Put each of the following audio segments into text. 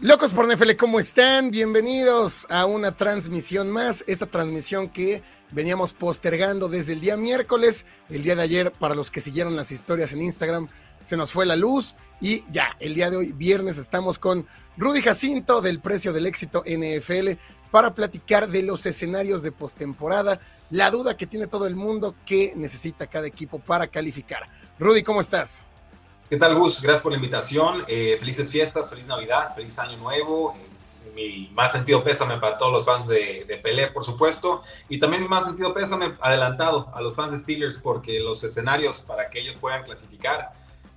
Locos por NFL, ¿cómo están? Bienvenidos a una transmisión más. Esta transmisión que veníamos postergando desde el día miércoles. El día de ayer, para los que siguieron las historias en Instagram, se nos fue la luz. Y ya, el día de hoy, viernes, estamos con Rudy Jacinto del Precio del Éxito NFL para platicar de los escenarios de postemporada, la duda que tiene todo el mundo que necesita cada equipo para calificar. Rudy, ¿cómo estás? ¿Qué tal, Gus? Gracias por la invitación. Eh, felices fiestas, feliz Navidad, feliz Año Nuevo. Eh, mi más sentido pésame para todos los fans de, de, Pelé, por supuesto. Y también mi más sentido pésame adelantado a los fans de Steelers porque los escenarios para que ellos puedan clasificar,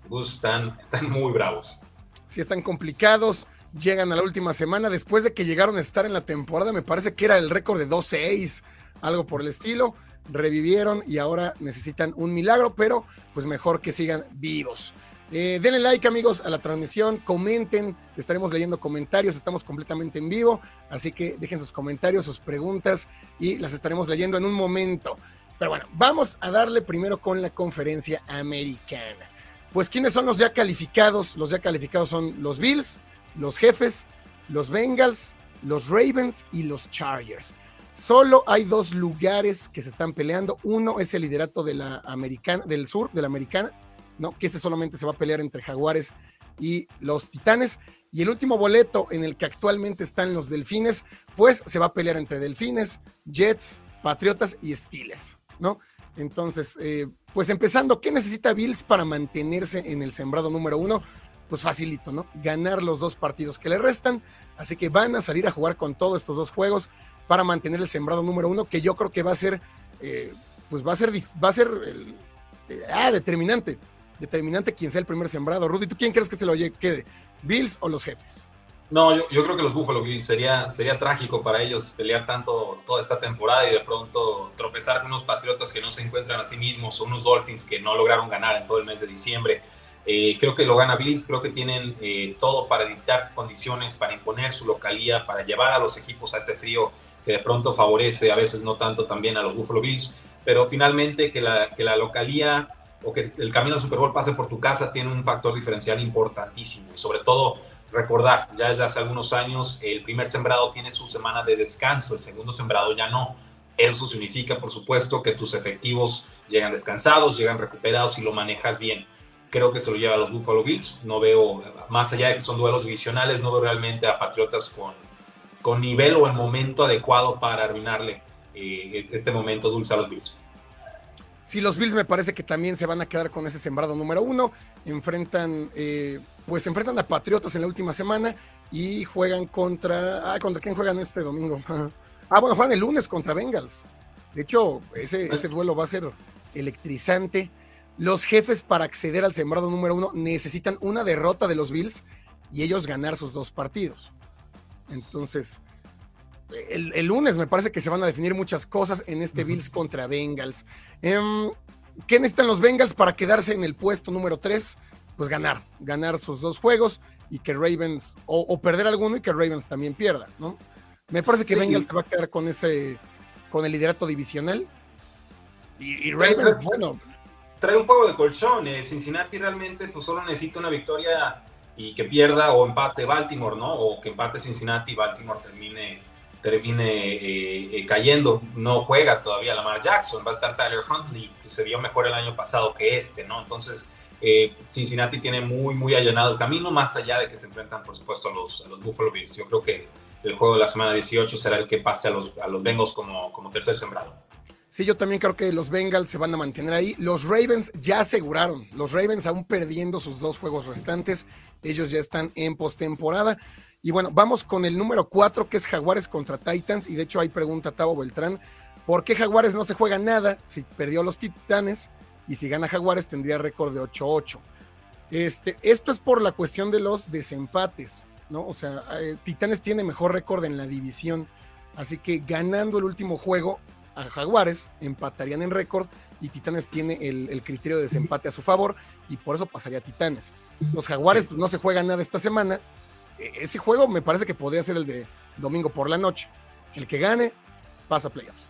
Gus, están, están muy bravos. Sí, están complicados. Llegan a la última semana. Después de que llegaron a estar en la temporada, me parece que era el récord de 2-6, algo por el estilo. Revivieron y ahora necesitan un milagro, pero pues mejor que sigan vivos. Eh, denle like amigos a la transmisión, comenten, estaremos leyendo comentarios, estamos completamente en vivo, así que dejen sus comentarios, sus preguntas y las estaremos leyendo en un momento. Pero bueno, vamos a darle primero con la conferencia americana. Pues ¿quiénes son los ya calificados? Los ya calificados son los Bills, los Jefes, los Bengals, los Ravens y los Chargers. Solo hay dos lugares que se están peleando. Uno es el liderato de la americana, del sur, de la americana, ¿no? Que ese solamente se va a pelear entre Jaguares y los Titanes. Y el último boleto en el que actualmente están los Delfines, pues se va a pelear entre Delfines, Jets, Patriotas y Steelers, ¿no? Entonces, eh, pues empezando, ¿qué necesita Bills para mantenerse en el sembrado número uno? Pues facilito, ¿no? Ganar los dos partidos que le restan. Así que van a salir a jugar con todos estos dos juegos para mantener el sembrado número uno, que yo creo que va a ser, eh, pues va a ser, va a ser eh, ah, determinante determinante quien sea el primer sembrado. Rudy, ¿tú quién crees que se lo quede? ¿Bills o los jefes? No, yo, creo que los Buffalo Bills sería, sería trágico para ellos pelear tanto toda esta temporada y de pronto tropezar con unos Patriotas que no se encuentran a sí mismos o unos Dolphins que no lograron ganar en todo el mes de diciembre. Eh, creo que lo gana Bills, creo que tienen eh, todo para dictar condiciones, para imponer su localía, para llevar a los equipos a este frío que de pronto favorece a veces no tanto también a los Buffalo Bills, pero finalmente que la, que la localía o que el camino al Super Bowl pase por tu casa tiene un factor diferencial importantísimo. Y sobre todo, recordar, ya desde hace algunos años, el primer sembrado tiene su semana de descanso, el segundo sembrado ya no. Eso significa, por supuesto, que tus efectivos llegan descansados, llegan recuperados y lo manejas bien. Creo que se lo lleva a los Buffalo Bills. No veo, más allá de que son duelos divisionales, no veo realmente a Patriotas con, con nivel o el momento adecuado para arruinarle eh, este momento dulce a los Bills. Si los Bills me parece que también se van a quedar con ese sembrado número uno. Enfrentan, eh, pues enfrentan a Patriotas en la última semana y juegan contra. Ah, ¿contra quién juegan este domingo? ah, bueno, juegan el lunes contra Bengals. De hecho, ese, ese duelo va a ser electrizante. Los jefes para acceder al sembrado número uno necesitan una derrota de los Bills y ellos ganar sus dos partidos. Entonces, el, lunes me parece que se van a definir muchas cosas en este Bills contra Bengals. Em, ¿Qué necesitan los Bengals para quedarse en el puesto número 3? Pues ganar, ganar sus dos juegos y que Ravens, o, perder alguno y que Ravens también pierda, ¿no? Me parece que Bengals se va a quedar con ese, con el liderato divisional. Y, Ravens, bueno. Trae un juego de colchón. Eh. Cincinnati realmente pues solo necesita una victoria y que pierda o empate Baltimore, ¿no? O que empate Cincinnati y Baltimore termine termine eh, eh, cayendo. No juega todavía Lamar Jackson, va a estar Tyler Huntley, que se vio mejor el año pasado que este, ¿no? Entonces, eh, Cincinnati tiene muy, muy allanado el camino, más allá de que se enfrentan, por supuesto, a los, a los Buffalo Bills. Yo creo que el juego de la semana 18 será el que pase a los, a los Bengals como, como tercer sembrado. Sí, yo también creo que los Bengals se van a mantener ahí. Los Ravens ya aseguraron. Los Ravens aún perdiendo sus dos juegos restantes. Ellos ya están en postemporada. Y bueno, vamos con el número 4, que es Jaguares contra Titans. Y de hecho, hay pregunta Tavo Beltrán: ¿por qué Jaguares no se juega nada si perdió a los Titanes? Y si gana Jaguares, tendría récord de 8-8. Este, esto es por la cuestión de los desempates. ¿no? O sea, eh, Titanes tiene mejor récord en la división, así que ganando el último juego a Jaguares, empatarían en récord y Titanes tiene el, criterio de desempate a su favor y por eso pasaría a Titanes. Los Jaguares pues, no se juegan nada esta semana. E, ese juego me parece que podría ser el de domingo por la noche. El que gane pasa a playoffs.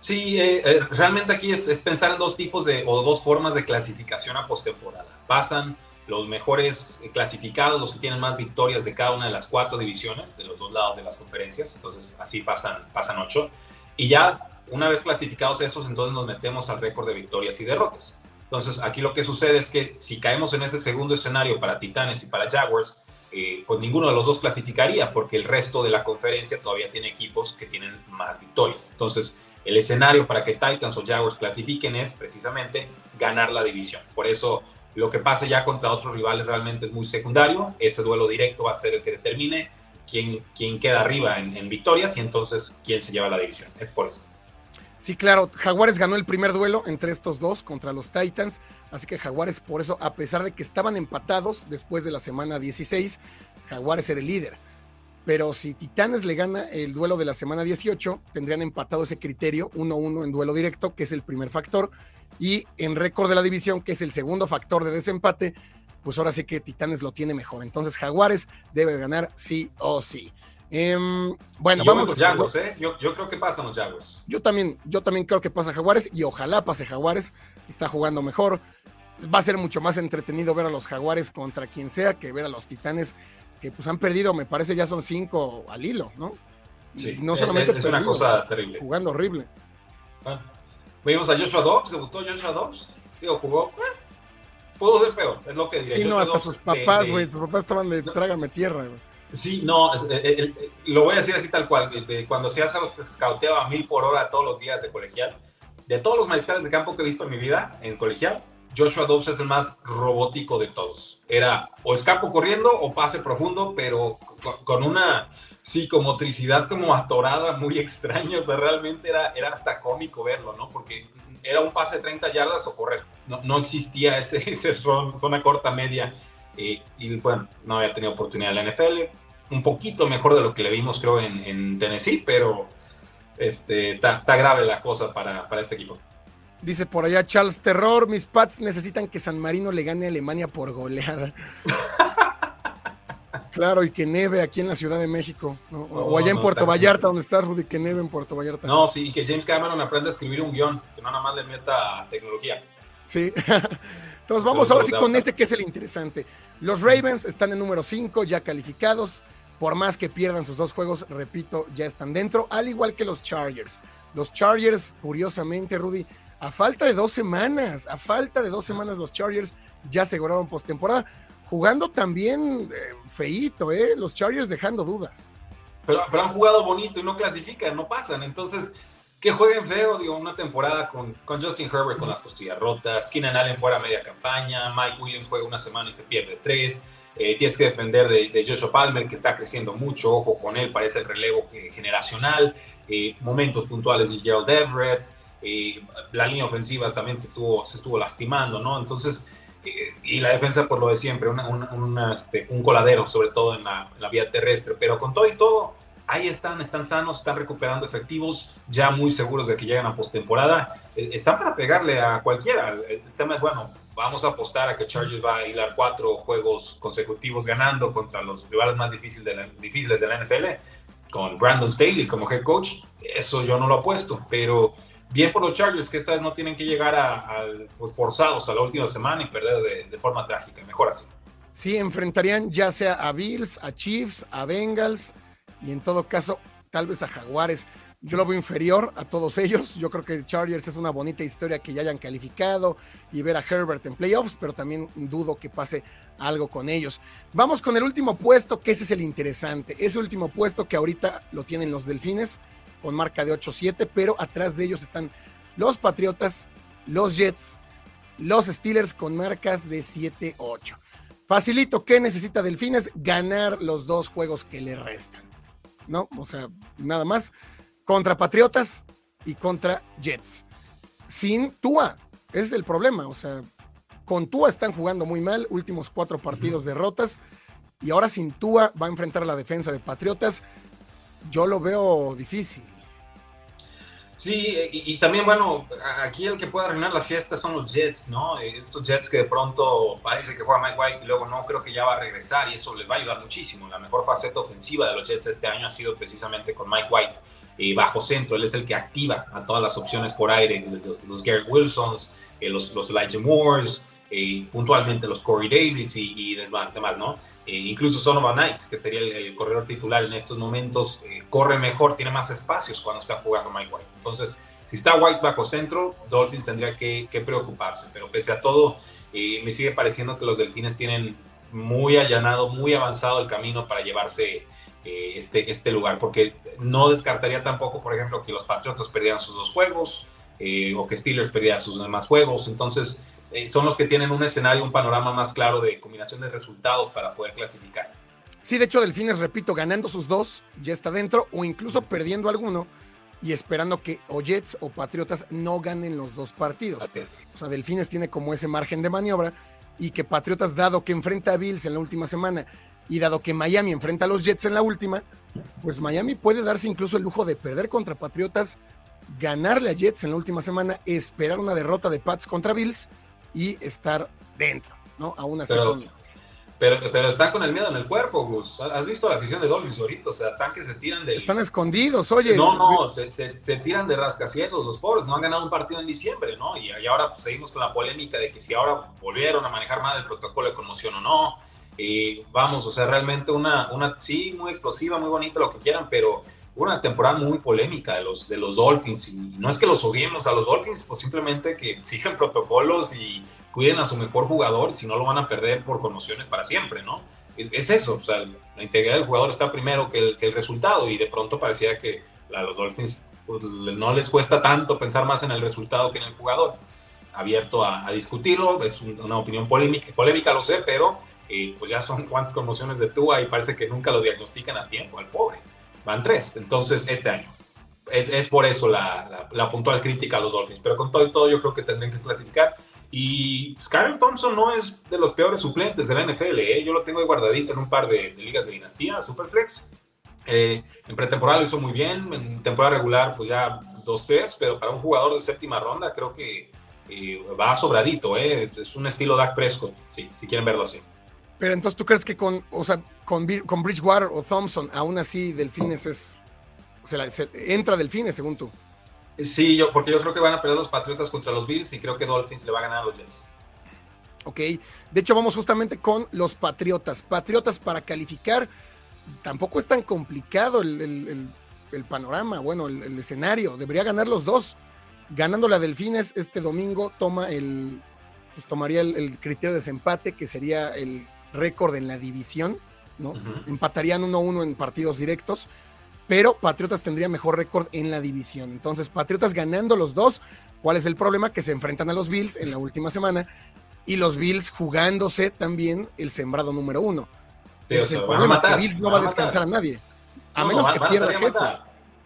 Sí, eh, eh, realmente aquí es, pensar en dos tipos de o dos formas de clasificación a postemporada. Pasan los mejores clasificados, los que tienen más victorias de cada una de las cuatro divisiones, de los dos lados de las conferencias. Entonces, así pasan, pasan ocho. Y ya una vez clasificados esos, entonces nos metemos al récord de victorias y derrotas. Entonces, aquí lo que sucede es que si caemos en ese segundo escenario para Titanes y para Jaguars, eh, pues ninguno de los dos clasificaría, porque el resto de la conferencia todavía tiene equipos que tienen más victorias. Entonces, el escenario para que Titans o Jaguars clasifiquen es precisamente ganar la división. Por eso, lo que pase ya contra otros rivales realmente es muy secundario. Ese duelo directo va a ser el que determine quién, quién queda arriba en, en victorias y entonces quién se lleva la división. Es por eso. Sí, claro, Jaguares ganó el primer duelo entre estos dos contra los Titans, así que Jaguares por eso, a pesar de que estaban empatados después de la semana 16, Jaguares era el líder. Pero si Titanes le gana el duelo de la semana 18, tendrían empatado ese criterio 1-1 en duelo directo, que es el primer factor, y en récord de la división, que es el segundo factor de desempate, pues ahora sí que Titanes lo tiene mejor. Entonces Jaguares debe ganar sí o sí. Em, bueno, vamos. Los Jaguars, ¿eh? yo, creo que pasan los Jaguars. Yo también, yo también creo que pasa Jaguares y ojalá pase Jaguares. Está jugando mejor. Va a ser mucho más entretenido ver a los Jaguares contra quien sea que ver a los Titanes que pues han perdido, me parece ya son cinco al hilo, ¿no? Sí, no solamente es, una cosa terrible. Jugando horrible. Bueno, vimos a Joshua Dobbs, debutó Joshua Dobbs, digo, jugó, eh, pudo ser peor, es lo que diría. Sí, no, hasta sus papás, güey, sus papás estaban de trágame tierra, güey. Sí, no, eh, eh, eh, lo voy a decir así tal cual. cuando se hace los escauteaba a mil por hora todos los días de colegial, de todos los mariscales de campo que he visto en mi vida en colegial, Joshua Dobbs es el más robótico de todos. Era o escapo corriendo o pase profundo, pero con una psicomotricidad como atorada, muy extraña. O sea, realmente era, era hasta cómico verlo, ¿no? Porque era un pase de 30 yardas o correr. No, no existía ese, ese zona corta media. y bueno, no había tenido oportunidad en la NFL un poquito mejor de lo que le vimos, creo, en, Tennessee, pero este, está, grave la cosa para, para, este equipo. Dice por allá Charles Terror, mis Pats necesitan que San Marino le gane a Alemania por goleada. claro, y que neve aquí en la Ciudad de México, o allá en Puerto Vallarta, donde está Rudy, que neve en Puerto Vallarta. No, sí, y que James Cameron aprenda a escribir un guion, que no nada más le meta tecnología. Sí. Entonces vamos ahora sí con este que es el interesante. Los Ravens están en número 5, ya calificados. Por más que pierdan sus dos juegos, repito, ya están dentro, al igual que los Chargers. Los Chargers, curiosamente, Rudy, a falta de dos semanas, a falta de dos semanas, los Chargers ya aseguraron postemporada, jugando también eh, feíto, ¿eh? Los Chargers dejando dudas. Pero, han jugado bonito y no clasifican, no pasan. Entonces, que jueguen feo, digo, una temporada con, con Justin Herbert con las costillas rotas, Keenan Allen fuera media campaña, Mike Williams juega una semana y se pierde tres. Eh, tienes que defender de, de, Joshua Palmer, que está creciendo mucho, ojo con él, parece el relevo generacional, eh, momentos puntuales de Gerald Everett, eh, la línea ofensiva también se estuvo, se estuvo lastimando, ¿no? Entonces, y la defensa, por lo de siempre, este, un coladero, sobre todo en la, en la, vía terrestre, pero con todo y todo, ahí están, están sanos, están recuperando efectivos, ya muy seguros de que llegan a postemporada, están para pegarle a cualquiera, el tema es, bueno, vamos a apostar a que Chargers va a hilar cuatro juegos consecutivos ganando contra los rivales más difíciles de la, NFL, con Brandon Staley como head coach, eso yo no lo apuesto, pero bien por los Chargers que esta vez no tienen que llegar a, pues, forzados a la última semana y perder de, de forma trágica, mejor así. Sí, enfrentarían ya sea a Bills, a Chiefs, a Bengals y en todo caso tal vez a Jaguares. Yo lo veo inferior a todos ellos. Yo creo que Chargers es una bonita historia que ya hayan calificado y ver a Herbert en playoffs, pero también dudo que pase algo con ellos. Vamos con el último puesto, que ese es el interesante. Ese último puesto que ahorita lo tienen los Delfines con marca de 8-7, pero atrás de ellos están los Patriotas, los Jets, los Steelers con marcas de 7-8. Facilito, ¿qué necesita Delfines? Ganar los dos juegos que le restan. ¿No? O sea, nada más contra Patriotas y contra Jets. Sin Tua, ese es el problema. O sea, con Tua están jugando muy mal, últimos cuatro partidos derrotas y ahora sin Tua va a enfrentar a la defensa de Patriotas. Yo lo veo difícil. Sí, y, también, bueno, aquí el que puede arruinar la fiesta son los Jets, ¿no? Estos Jets que de pronto parece que juega Mike White y luego no, creo que ya va a regresar y eso les va a ayudar muchísimo. La mejor faceta ofensiva de los Jets este año ha sido precisamente con Mike White eh, bajo centro. Él es el que activa a todas las opciones por aire, los, Garrett Wilsons, eh, los, los Elijah Moores, eh, puntualmente los Corey Davis y, y demás, ¿no? Eh, incluso Sonovan Knight, que sería el, corredor titular en estos momentos, corre mejor, tiene más espacios cuando está jugando Mike White. Entonces, si está White bajo centro, Dolphins tendría que, preocuparse. Pero pese a todo, me sigue pareciendo que los Delfines tienen muy allanado, muy avanzado el camino para llevarse este, este lugar. Porque no descartaría tampoco, por ejemplo, que los Patriotas perdieran sus dos juegos o que Steelers perdieran sus demás juegos. Entonces, eh, son los que tienen un escenario, un panorama más claro de combinación de resultados para poder clasificar. Sí, de hecho, Delfines, repito, ganando sus dos, ya está dentro, o incluso perdiendo alguno y esperando que o Jets o Patriotas no ganen los dos partidos. O sea, Delfines tiene como ese margen de maniobra y que Patriotas, dado que enfrenta a Bills en la última semana y dado que Miami enfrenta a los Jets en la última, pues Miami puede darse incluso el lujo de perder contra Patriotas, ganarle a Jets en la última semana, esperar una derrota de Pats contra Bills y estar dentro, ¿no? Aún así. Pero, pero, pero, están con el miedo en el cuerpo, Gus. ¿Has visto la afición de Dolphins ahorita? O sea, están que se tiran de... Están escondidos, oye. No, no, se, se, tiran de rascacielos los pobres. No han ganado un partido en diciembre, ¿no? Y, ahora pues, seguimos con la polémica de que si ahora volvieron a manejar mal el protocolo de conmoción o no. Y vamos, o sea, realmente una, una, sí, muy explosiva, muy bonita, lo que quieran, pero una temporada muy polémica de los, de los Dolphins. Y no es que los odiemos a los Dolphins, pues simplemente que sigan protocolos y cuiden a su mejor jugador, si no lo van a perder por conmociones para siempre, ¿no? Es, eso, o sea, la integridad del jugador está primero que el, que el resultado y de pronto parecía que a los Dolphins pues, no les cuesta tanto pensar más en el resultado que en el jugador. Abierto a, discutirlo, es una opinión polémica, polémica, lo sé, pero eh, pues ya son cuantas conmociones de Tua y parece que nunca lo diagnostican a tiempo al pobre van tres. Entonces, este año. Es, es por eso la, la, puntual crítica a los Dolphins. Pero con todo y todo, yo creo que tendrían que clasificar. Y Skyler Thompson no es de los peores suplentes de la NFL. ¿eh? Yo lo tengo ahí guardadito en un par de, ligas de dinastía, Superflex. Eh, en pretemporada lo hizo muy bien. En temporada regular, pues ya 2-3. Pero para un jugador de séptima ronda, creo que eh, va sobradito. ¿eh? Es un estilo Dak Prescott, sí, si quieren verlo así. Pero entonces, ¿tú crees que con, o sea, con, con Bridgewater o Thompson, aún así Delfines es. Se, la, entra Delfines, según tú? Sí, yo, porque yo creo que van a perder los Patriotas contra los Bills y creo que Dolphins le va a ganar a los Jets. Ok, de hecho vamos justamente con los Patriotas. Patriotas para calificar, tampoco es tan complicado el, panorama, bueno, el, escenario. Debería ganar los dos. Ganando la Delfines este domingo toma el, pues tomaría el, criterio de desempate, que sería el récord en la división, ¿no? Empatarían 1-1 en partidos directos, pero Patriotas tendría mejor récord en la división. Entonces, Patriotas ganando los dos, ¿cuál es el problema? Que se enfrentan a los Bills en la última semana y los Bills jugándose también el sembrado número uno. es el problema, que Bills no va a descansar a nadie, a menos que pierda jefes.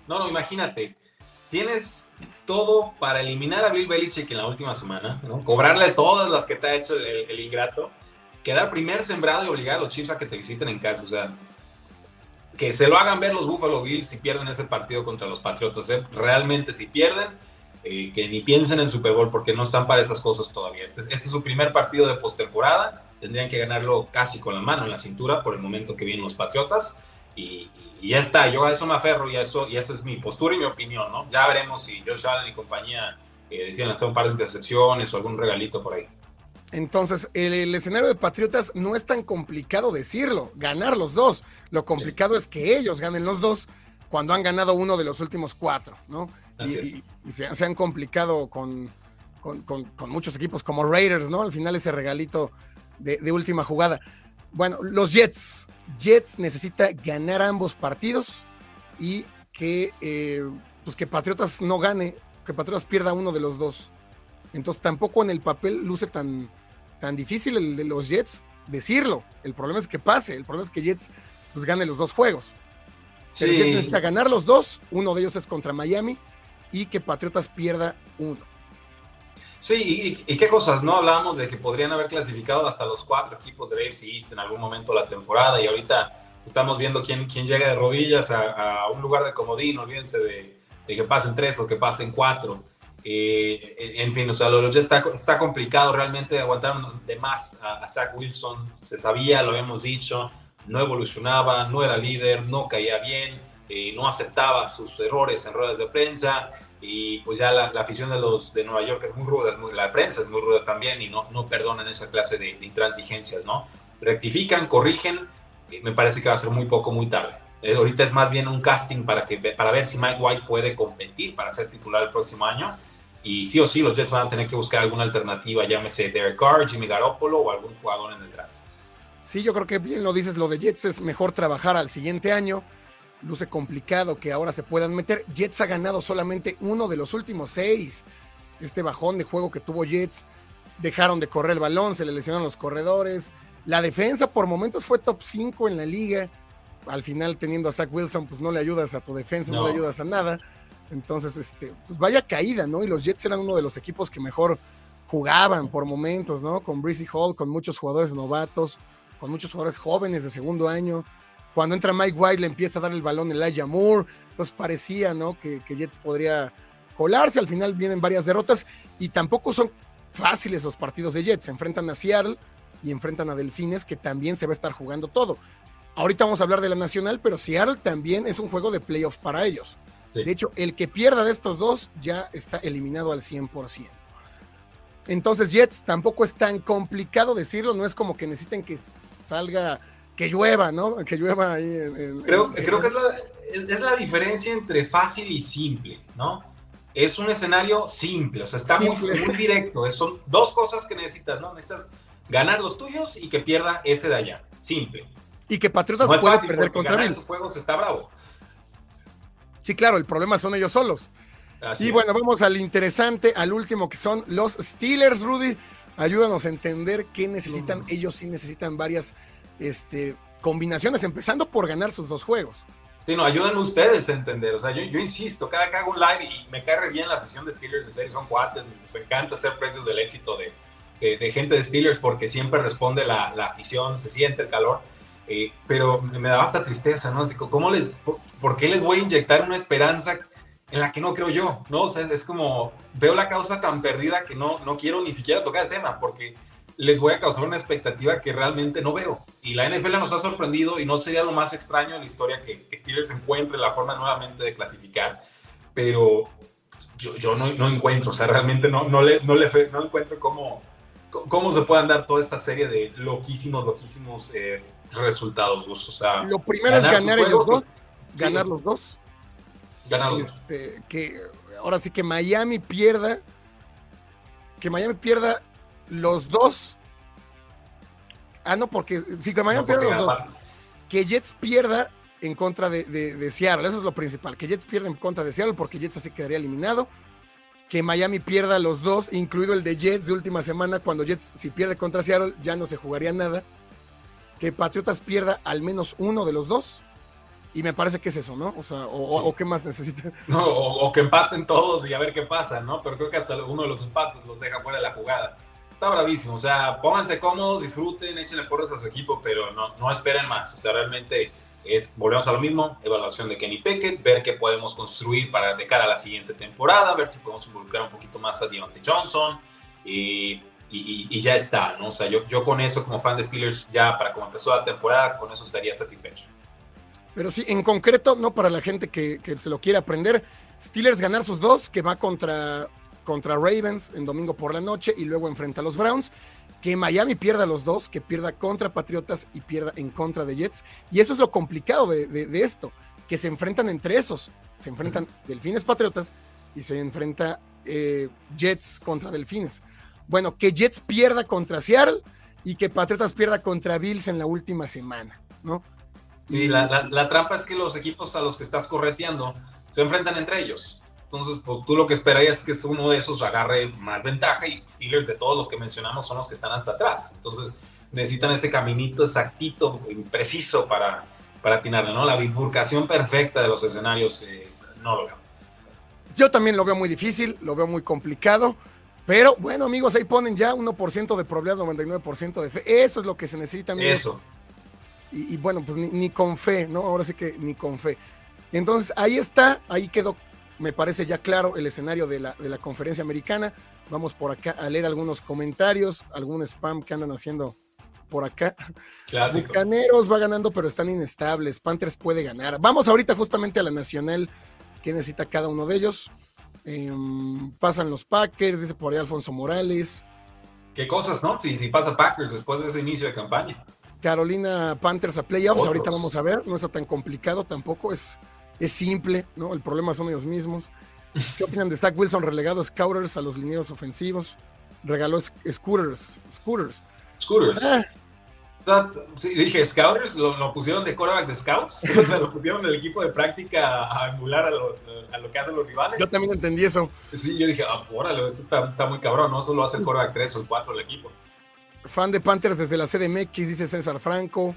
No, no, imagínate, tienes todo para eliminar a Bill Belichick en la última semana, ¿no? cobrarle todas las que te ha hecho el ingrato quedar primer sembrado y obligar a los Chiefs a que te visiten en casa. O sea, que se lo hagan ver los Buffalo Bills si pierden ese partido contra los Patriotas. ¿eh? Realmente, si pierden, eh, que ni piensen en Super Bowl porque no están para esas cosas todavía. Este, este es su primer partido de postemporada. Tendrían que ganarlo casi con la mano en la cintura por el momento que vienen los Patriotas. Y, ya está, yo a eso me aferro y, eso, y esa es mi postura y mi opinión, ¿no? Ya veremos si Josh Allen y compañía eh, deciden hacer un par de intercepciones o algún regalito por ahí. Entonces, el, escenario de Patriotas no es tan complicado decirlo, ganar los dos. Lo complicado es que ellos ganen los dos cuando han ganado uno de los últimos cuatro, ¿no? Y, se, han complicado con, con, muchos equipos como Raiders, ¿no? Al final ese regalito de, última jugada. Bueno, los Jets. Jets necesita ganar ambos partidos y que, eh, pues que Patriotas no gane, que Patriotas pierda uno de los dos. Entonces tampoco en el papel luce tan, tan difícil el de los Jets decirlo. El problema es que pase, el problema es que Jets pues gane los dos juegos. Sí. necesita ganar los dos, uno de ellos es contra Miami y que Patriotas pierda uno. Sí, y, qué cosas, ¿no? Hablábamos de que podrían haber clasificado hasta los cuatro equipos de AFC East en algún momento de la temporada y ahorita estamos viendo quién, quién llega de rodillas a, un lugar de comodín, olvídense de, que pasen tres o que pasen cuatro. Eh, en fin, o sea, lo, ya está, está complicado realmente, aguantaron de más a, Zach Wilson, se sabía, lo habíamos dicho, no evolucionaba, no era líder, no caía bien, eh, no aceptaba sus errores en ruedas de prensa y pues ya la, afición de los de Nueva York es muy ruda, es muy, la prensa es muy ruda también y no, no perdonan esa clase de, intransigencias, ¿no? Rectifican, corrigen, me parece que va a ser muy poco, muy tarde. Eh, ahorita es más bien un casting para, que, para ver si Mike White puede competir para ser titular el próximo año. Y sí o sí, los Jets van a tener que buscar alguna alternativa, llámese Derek Carr, Jimmy Garoppolo o algún jugador en el draft. Sí, yo creo que bien lo dices, lo de Jets es mejor trabajar al siguiente año luce complicado que ahora se puedan meter. Jets ha ganado solamente uno de los últimos seis. Este bajón de juego que tuvo Jets, dejaron de correr el balón, se le lesionaron los corredores. La defensa por momentos fue top 5 en la liga. Al final, teniendo a Zach Wilson, pues no le ayudas a tu defensa, no, le ayudas a nada. Entonces, este, pues vaya caída, ¿no? Y los Jets eran uno de los equipos que mejor jugaban por momentos, ¿no? Con Breezy Hall, con muchos jugadores novatos, con muchos jugadores jóvenes de segundo año. Cuando entra Mike White le empieza a dar el balón Elijah Moore. Entonces parecía, ¿no? Que, Jets podría colarse. Al final vienen varias derrotas y tampoco son fáciles los partidos de Jets. Se enfrentan a Seattle y enfrentan a Delfines, que también se va a estar jugando todo. Ahorita vamos a hablar de la Nacional, pero Seattle también es un juego de playoff para ellos. De hecho, el que pierda de estos dos ya está eliminado al 100%. Entonces, Jets tampoco es tan complicado decirlo, no es como que necesiten que salga que llueva, ¿no? Que llueva ahí. En, creo, creo que es la, diferencia entre fácil y simple, ¿no? Es un escenario simple, o sea, está muy, directo. Son dos cosas que necesitas, ¿no? Necesitas ganar los tuyos y que pierda ese de allá. Simple. Y que Patriotas no pueda perder contra Bills. esos juegos está bravo. Sí, claro, el problema son ellos solos. y bueno, vamos al interesante, al último que son los Steelers, Rudy. Ayúdanos a entender qué necesitan. Ellos sí necesitan varias este, combinaciones, empezando por ganar sus dos juegos. Sí, no, ayudan ustedes a entender. O sea, yo, insisto, cada que hago un live y me cae bien la afición de Steelers, en serio, son cuates, nos encanta hacer precios del éxito de, de, gente de Steelers porque siempre responde la, la afición, se siente el calor. Eh, pero me da hasta tristeza, ¿no? Así, ¿cómo les, por, qué les voy a inyectar una esperanza en la que no creo yo? ¿No? O sea, es como, veo la causa tan perdida que no, no quiero ni siquiera tocar el tema, porque les voy a causar una expectativa que realmente no veo. Y la NFL nos ha sorprendido y no sería lo más extraño en la historia que, Steelers encuentre la forma nuevamente de clasificar, pero yo, yo no, no, encuentro, o sea, realmente no, no, le, no, le, no encuentro cómo, cómo se puedan dar toda esta serie de loquísimos, loquísimos eh, resultados, O sea, lo primero es ganar los dos, ganar los dos. Ganar los este, Que ahora sí que Miami pierda, que Miami pierda los dos. Ah, no, porque si que Miami pierda los dos. Que Jets pierda en contra de, Seattle, eso es lo principal. Que Jets pierda en contra de Seattle porque Jets así quedaría eliminado. Que Miami pierda los dos, incluido el de Jets de última semana, cuando Jets si pierde contra Seattle ya no se jugaría nada. Que Patriotas pierda al menos uno de los dos. Y me parece que es eso, ¿no? O sea, o, qué más necesita. No, o, o, que empaten todos y a ver qué pasa, ¿no? Pero creo que hasta uno de los empates los deja fuera de la jugada está bravísimo. O sea, pónganse cómodos, disfruten, échenle porras a su equipo, pero no, no esperen más. O sea, realmente es, volvemos a lo mismo, evaluación de Kenny Pickett, ver qué podemos construir para de cara a la siguiente temporada, ver si podemos involucrar un poquito más a Deontay Johnson y, ya está, ¿no? O sea, yo, yo con eso como fan de Steelers, ya para como empezó la temporada, con eso estaría satisfecho. Pero sí, en concreto, no para la gente que, que se lo quiere aprender, Steelers ganar sus dos, que va contra contra Ravens en domingo por la noche y luego enfrenta a los Browns. Que Miami pierda los dos, que pierda contra Patriotas y pierda en contra de Jets. Y eso es lo complicado de, esto, que se enfrentan entre esos. Se enfrentan Delfines Patriotas y se enfrenta eh, Jets contra Delfines. Bueno, que Jets pierda contra Seattle y que Patriotas pierda contra Bills en la última semana, ¿no? Y la, la, trampa es que los equipos a los que estás correteando se enfrentan entre ellos. Entonces, pues tú lo que esperarías es que uno de esos agarre más ventaja y Steelers de todos los que mencionamos son los que están hasta atrás. Entonces, necesitan ese caminito exactito, preciso para, para atinarle, ¿no? La bifurcación perfecta de los escenarios, eh, no lo veo. Yo también lo veo muy difícil, lo veo muy complicado. Pero bueno, amigos, ahí ponen ya 1% de probabilidad, 99% de fe. Eso es lo que se necesita, amigos. Eso. Y, y bueno, pues ni, ni, con fe, ¿no? Ahora sí que ni con fe. Entonces, ahí está, ahí quedó, me parece ya claro el escenario de la, de la conferencia americana. Vamos por acá a leer algunos comentarios, algún spam que andan haciendo por acá. Clásico. Bucaneros va ganando, pero están inestables. Panthers puede ganar. Vamos ahorita justamente a la nacional que necesita cada uno de ellos. Eh, pasan los Packers, dice por ahí Alfonso Morales. Qué cosas, ¿no? Si, si pasa Packers después de ese inicio de campaña. Carolina Panthers a playoffs, Otros. ahorita vamos a ver, no está tan complicado tampoco, es, es simple, ¿no? El problema son ellos mismos. ¿Qué opinan de Zach Wilson relegado Scouters a los linieros ofensivos? Regaló Scooters. Scooters. Scooters. Ah. Sí, dije, Scouters lo, lo, pusieron de quarterback de Scouts, o sea, lo pusieron en el equipo de práctica a emular a lo, a lo, que hacen los rivales. Yo también entendí eso. Sí, yo dije, ah, órale, eso está, está, muy cabrón, ¿no? Solo hace el quarterback 3 o el 4 del equipo. Fan de Panthers desde la CDMX, dice César Franco.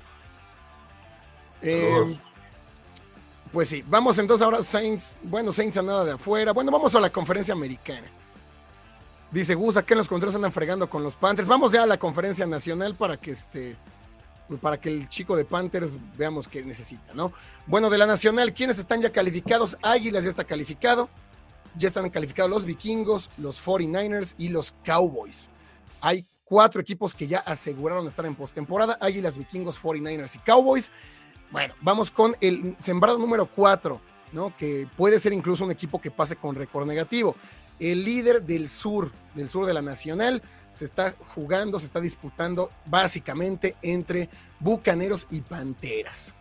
Eh, pues sí, vamos entonces ahora Saints, bueno, Saints a nada de afuera. Bueno, vamos a la conferencia americana. Dice Gus, acá en los contrarios andan fregando con los Panthers. Vamos ya a la conferencia nacional para que este para que el chico de Panthers veamos qué necesita, ¿no? Bueno, de la nacional, ¿quiénes están ya calificados? Águilas ya está calificado. Ya están calificados los vikingos, los 49ers y los Cowboys. Hay cuatro equipos que ya aseguraron estar en postemporada: Águilas, vikingos, 49ers y Cowboys. Bueno, vamos con el sembrado número cuatro, ¿no? Que puede ser incluso un equipo que pase con récord negativo. El líder del sur, del sur de la nacional, se está jugando, se está disputando básicamente entre Bucaneros y Panteras.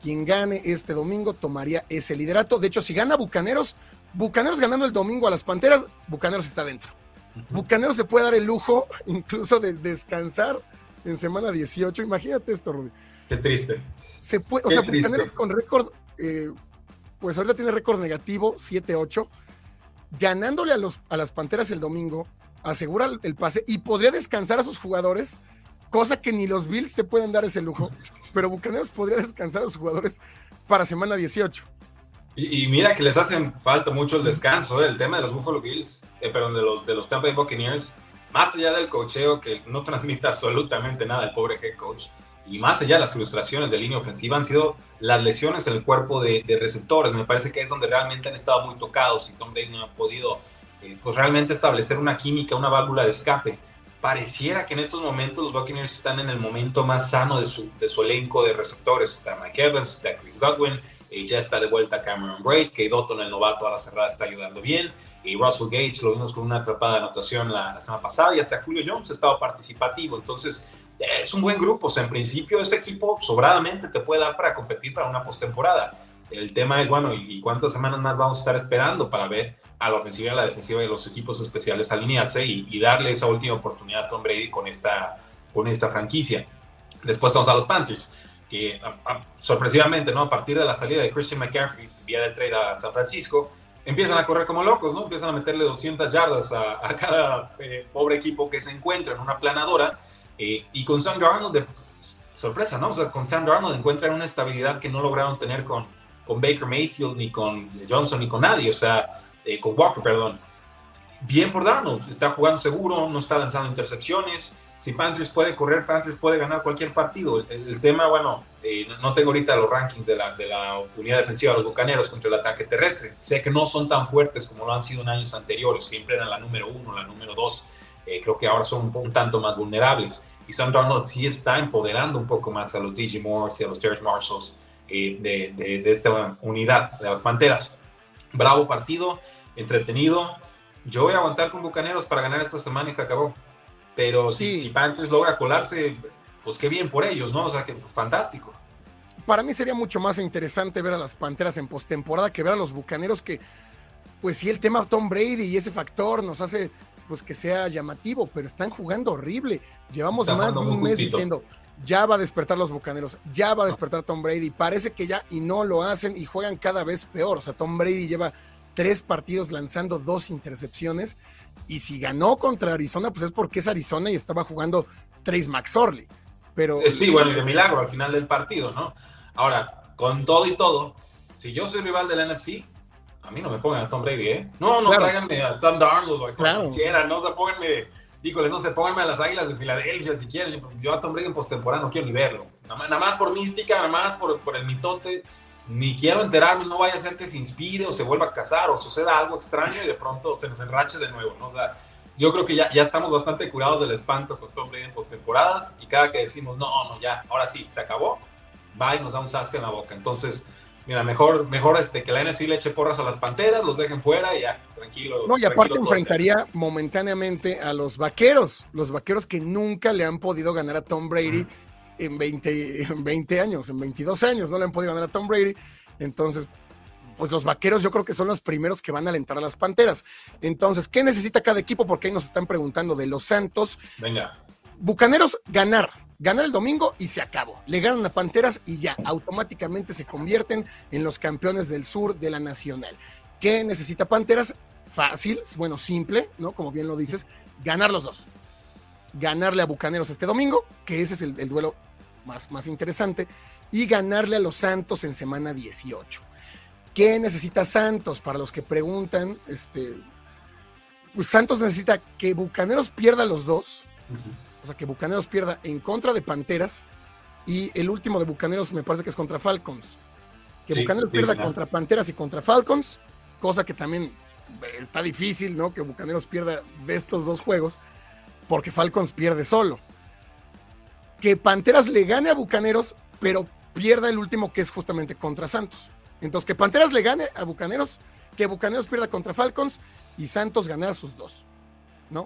Quien gane este domingo tomaría ese liderato. De hecho, si gana Bucaneros, Bucaneros ganando el domingo a las Panteras, Bucaneros está dentro. Bucaneros se puede dar el lujo incluso de descansar en semana 18. Imagínate esto, Rudy. Qué triste. Se puede, o Qué sea. Bucaneros con récord, eh, pues ahorita tiene récord negativo, 7-8. Ganándole a, los, a las Panteras el domingo, asegura el pase y podría descansar a sus jugadores, cosa que ni los Bills se pueden dar ese lujo, pero Bucaneros podría descansar a sus jugadores para semana 18. Y, y mira que les hacen falta mucho el descanso, ¿eh? el tema de los Buffalo Bills, eh, perdón, de los, de los Tampa Bay Buccaneers, más allá del cocheo que no transmite absolutamente nada el pobre head coach, y más allá de las frustraciones de línea ofensiva, han sido las lesiones en el cuerpo de, de receptores. Me parece que es donde realmente han estado muy tocados y Tom Brady no ha podido eh, pues realmente establecer una química, una válvula de escape. Pareciera que en estos momentos los Buccaneers están en el momento más sano de su, de su elenco de receptores. Está Mike Evans, está Chris Godwin, eh, ya está de vuelta Cameron Braid, que Dotton, el novato a la cerrada, está ayudando bien. Y Russell Gates lo vimos con una atrapada de anotación la, la semana pasada y hasta Julio Jones ha estado participativo. Entonces, es un buen grupo. O sea, en principio, este equipo sobradamente te puede dar para competir para una postemporada. El tema es, bueno, ¿y cuántas semanas más vamos a estar esperando para ver a la ofensiva y a la defensiva de los equipos especiales alinearse y, darle esa última oportunidad a Tom Brady con esta, con esta franquicia. Después vamos a los Panthers, que sorpresivamente, ¿no? A partir de la salida de Christian McCaffrey vía del trade a San Francisco, empiezan a correr como locos, ¿no? Empiezan a meterle 200 yardas a, a cada eh, pobre equipo que se encuentra en una planadora. Eh, y con Sam Darnold, de sorpresa, ¿no? O sea, con Sam Darnold encuentran una estabilidad que no lograron tener con, con Baker Mayfield, ni con Johnson, ni con nadie. O sea, eh, con Walker, perdón. Bien por Darnold, está jugando seguro, no está lanzando intercepciones. Si Panthers puede correr, Panthers puede ganar cualquier partido. El, el tema, bueno, eh, no tengo ahorita los rankings de la, de la unidad defensiva de los bucaneros contra el ataque terrestre. Sé que no son tan fuertes como lo han sido en años anteriores. Siempre eran la número uno, la número dos. Eh, creo que ahora son un, un, tanto más vulnerables. Y Sam Darnold sí está empoderando un poco más a los Moore y a los Terrence Marshalls eh, de, de, de esta unidad de las Panteras. Bravo partido entretenido. Yo voy a aguantar con Bucaneros para ganar esta semana y se acabó. Pero si, sí. si Panthers logra colarse, pues qué bien por ellos, ¿no? O sea, que fantástico. Para mí sería mucho más interesante ver a las Panteras en postemporada que ver a los Bucaneros que, pues sí, el tema Tom Brady y ese factor nos hace pues que sea llamativo, pero están jugando horrible. Llevamos Está más de un mes diciendo, ya va a despertar los Bucaneros, ya va a despertar Tom Brady. Parece que ya y no lo hacen y juegan cada vez peor. O sea, Tom Brady lleva tres partidos lanzando dos intercepciones. Y si ganó contra Arizona, pues es porque es Arizona y estaba jugando Trace McSorley. Pero... Sí, bueno, y de milagro al final del partido, ¿no? Ahora, con todo y todo, si yo soy rival del NFC, a mí no me pongan a Tom Brady, ¿eh? No, no tráiganme a Sam Darnold o a claro. quieran, no se pónganme, híjole, no se pónganme a las Águilas de Filadelfia si quieren. Yo a Tom Brady en postemporada no quiero ni verlo. Nada más, por mística, nada más por, por el mitote. Ni quiero enterarme, no vaya a ser que se inspire o se vuelva a casar o suceda algo extraño y de pronto se me enrache de nuevo, ¿no? O sea, yo creo que ya, ya estamos bastante curados del espanto con Tom Brady en postemporadas y cada que decimos, no, no, ya, ahora sí, se acabó, va y nos da un sasque en la boca. Entonces, mira, mejor, mejor este, que la NFC le eche porras a las Panteras, los dejen fuera y ya, tranquilo. No, y aparte enfrentaría momentáneamente a los Vaqueros, los Vaqueros que nunca le han podido ganar a Tom Brady en 20, en 20 años, en 22 años, no le han podido ganar a Tom Brady. Entonces, pues los vaqueros yo creo que son los primeros que van a alentar a las panteras. Entonces, ¿qué necesita cada equipo? Porque ahí nos están preguntando de los Santos. Venga. Bucaneros, ganar ganar el domingo y se acabó. Le ganan a Panteras y ya, automáticamente se convierten en los campeones del sur de la Nacional. ¿Qué necesita Panteras? Fácil, bueno, simple, ¿no? Como bien lo dices, ganar los dos. Ganarle a Bucaneros este domingo, que ese es el, duelo más, más interesante, y ganarle a los Santos en semana 18. ¿Qué necesita Santos? Para los que preguntan, este, pues Santos necesita que Bucaneros pierda los dos. O sea, que Bucaneros pierda en contra de Panteras y el último de Bucaneros me parece que es contra Falcons. Que Bucaneros pierda contra Panteras y contra Falcons, cosa que también está difícil, ¿no? Que Bucaneros pierda de estos dos juegos, porque Falcons pierde solo. Que Panteras le gane a Bucaneros, pero pierda el último que es justamente contra Santos. Entonces, que Panteras le gane a Bucaneros, que Bucaneros pierda contra Falcons y Santos a sus dos.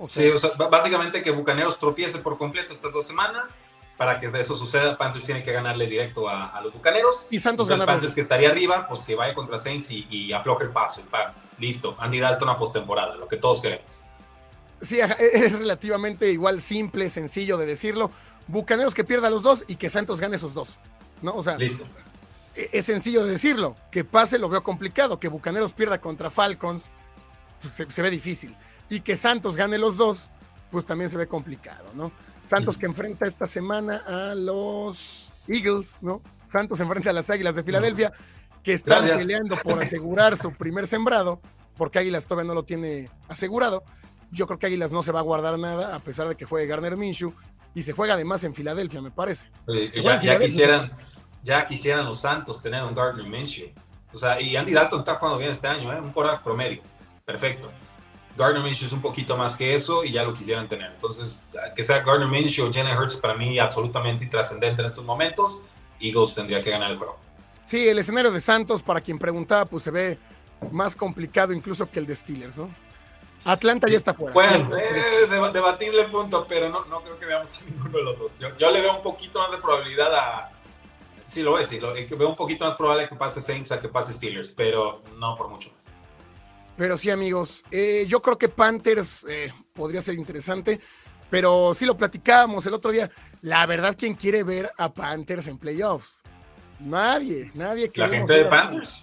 Sí, o sea, básicamente que Bucaneros tropiece por completo estas dos semanas. Para que eso suceda, Panthers tiene que ganarle directo a, los Bucaneros. Y Santos gana. Panthers que estaría arriba, pues que vaya contra Saints y, afloje el paso. listo, Andy Dalton a postemporada, lo que todos queremos. Sí, es relativamente igual simple, sencillo de decirlo. Bucaneros que pierda los dos y que Santos gane esos dos. ¿no? O sea, listo. E, es sencillo de decirlo. Que pase lo veo complicado. Que Bucaneros pierda contra Falcons, pues se ve difícil y que Santos gane los dos, pues también se ve complicado, ¿no? Santos que enfrenta esta semana a los Eagles, ¿no? Santos enfrenta a las Águilas de Filadelfia, que están peleando por asegurar su primer sembrado, porque Águilas todavía no lo tiene asegurado. Yo creo que Águilas no se va a guardar nada, a pesar de que juegue Garner Minshew, y se juega además en Filadelfia, me parece. ya, quisieran, ya quisieran los Santos tener un Gardner Minshew. O sea, y Andy Dalton está jugando bien este año, ¿eh? un quarterback promedio. Perfecto. Gardner Minshew es un poquito más que eso y ya lo quisieran tener. Entonces, que sea Gardner Minshew o Jenny Hurts para mí absolutamente trascendente en estos momentos, Eagles tendría que ganar el juego. Sí, el escenario de Santos, para quien preguntaba, pues se ve más complicado incluso que el de Steelers, ¿no? Atlanta ya está fuera. Bueno, eh, debatible el punto, pero no, no creo que veamos a ninguno de los dos. Yo, le veo un poquito más de probabilidad a. Sí, lo es, sí, lo, veo un poquito más probable que pase Saints a que pase Steelers, pero no por mucho más. Pero sí, amigos, eh, yo creo que Panthers eh, podría ser interesante, pero sí lo platicábamos el otro día. La verdad, ¿quién quiere ver a Panthers en playoffs? Nadie, nadie. La gente de Panthers.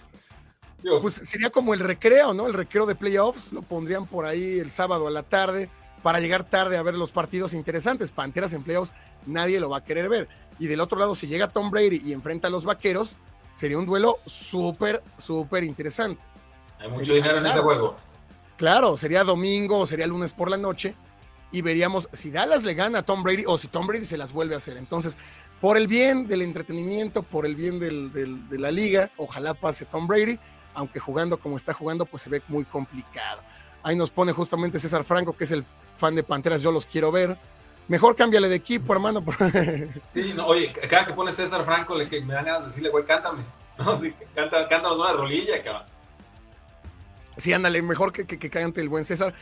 Pues sería como el recreo, ¿no? El recreo de playoffs, lo pondrían por ahí el sábado a la tarde para llegar tarde a ver los partidos interesantes. Panteras en playoffs, nadie lo va a querer ver. Y del otro lado, si llega Tom Brady y enfrenta a los vaqueros, sería un duelo súper, súper interesante. Hay mucho dinero en ese juego. Claro, sería domingo o sería lunes por la noche y veríamos si Dallas le gana a Tom Brady o si Tom Brady se las vuelve a hacer. Entonces, por el bien del entretenimiento, por el bien de la liga, ojalá pase Tom Brady, aunque jugando como está jugando, pues se ve muy complicado. Ahí nos pone justamente César Franco, que es el fan de Panteras, yo los quiero ver. Mejor cámbiale de equipo, hermano. Sí, no, oye, cada que pone César Franco, le, me dan ganas de decirle, güey, cántame. No, sí, cántanos una rolilla, cabrón. Sí, ándale, mejor que, que, cante el buen César.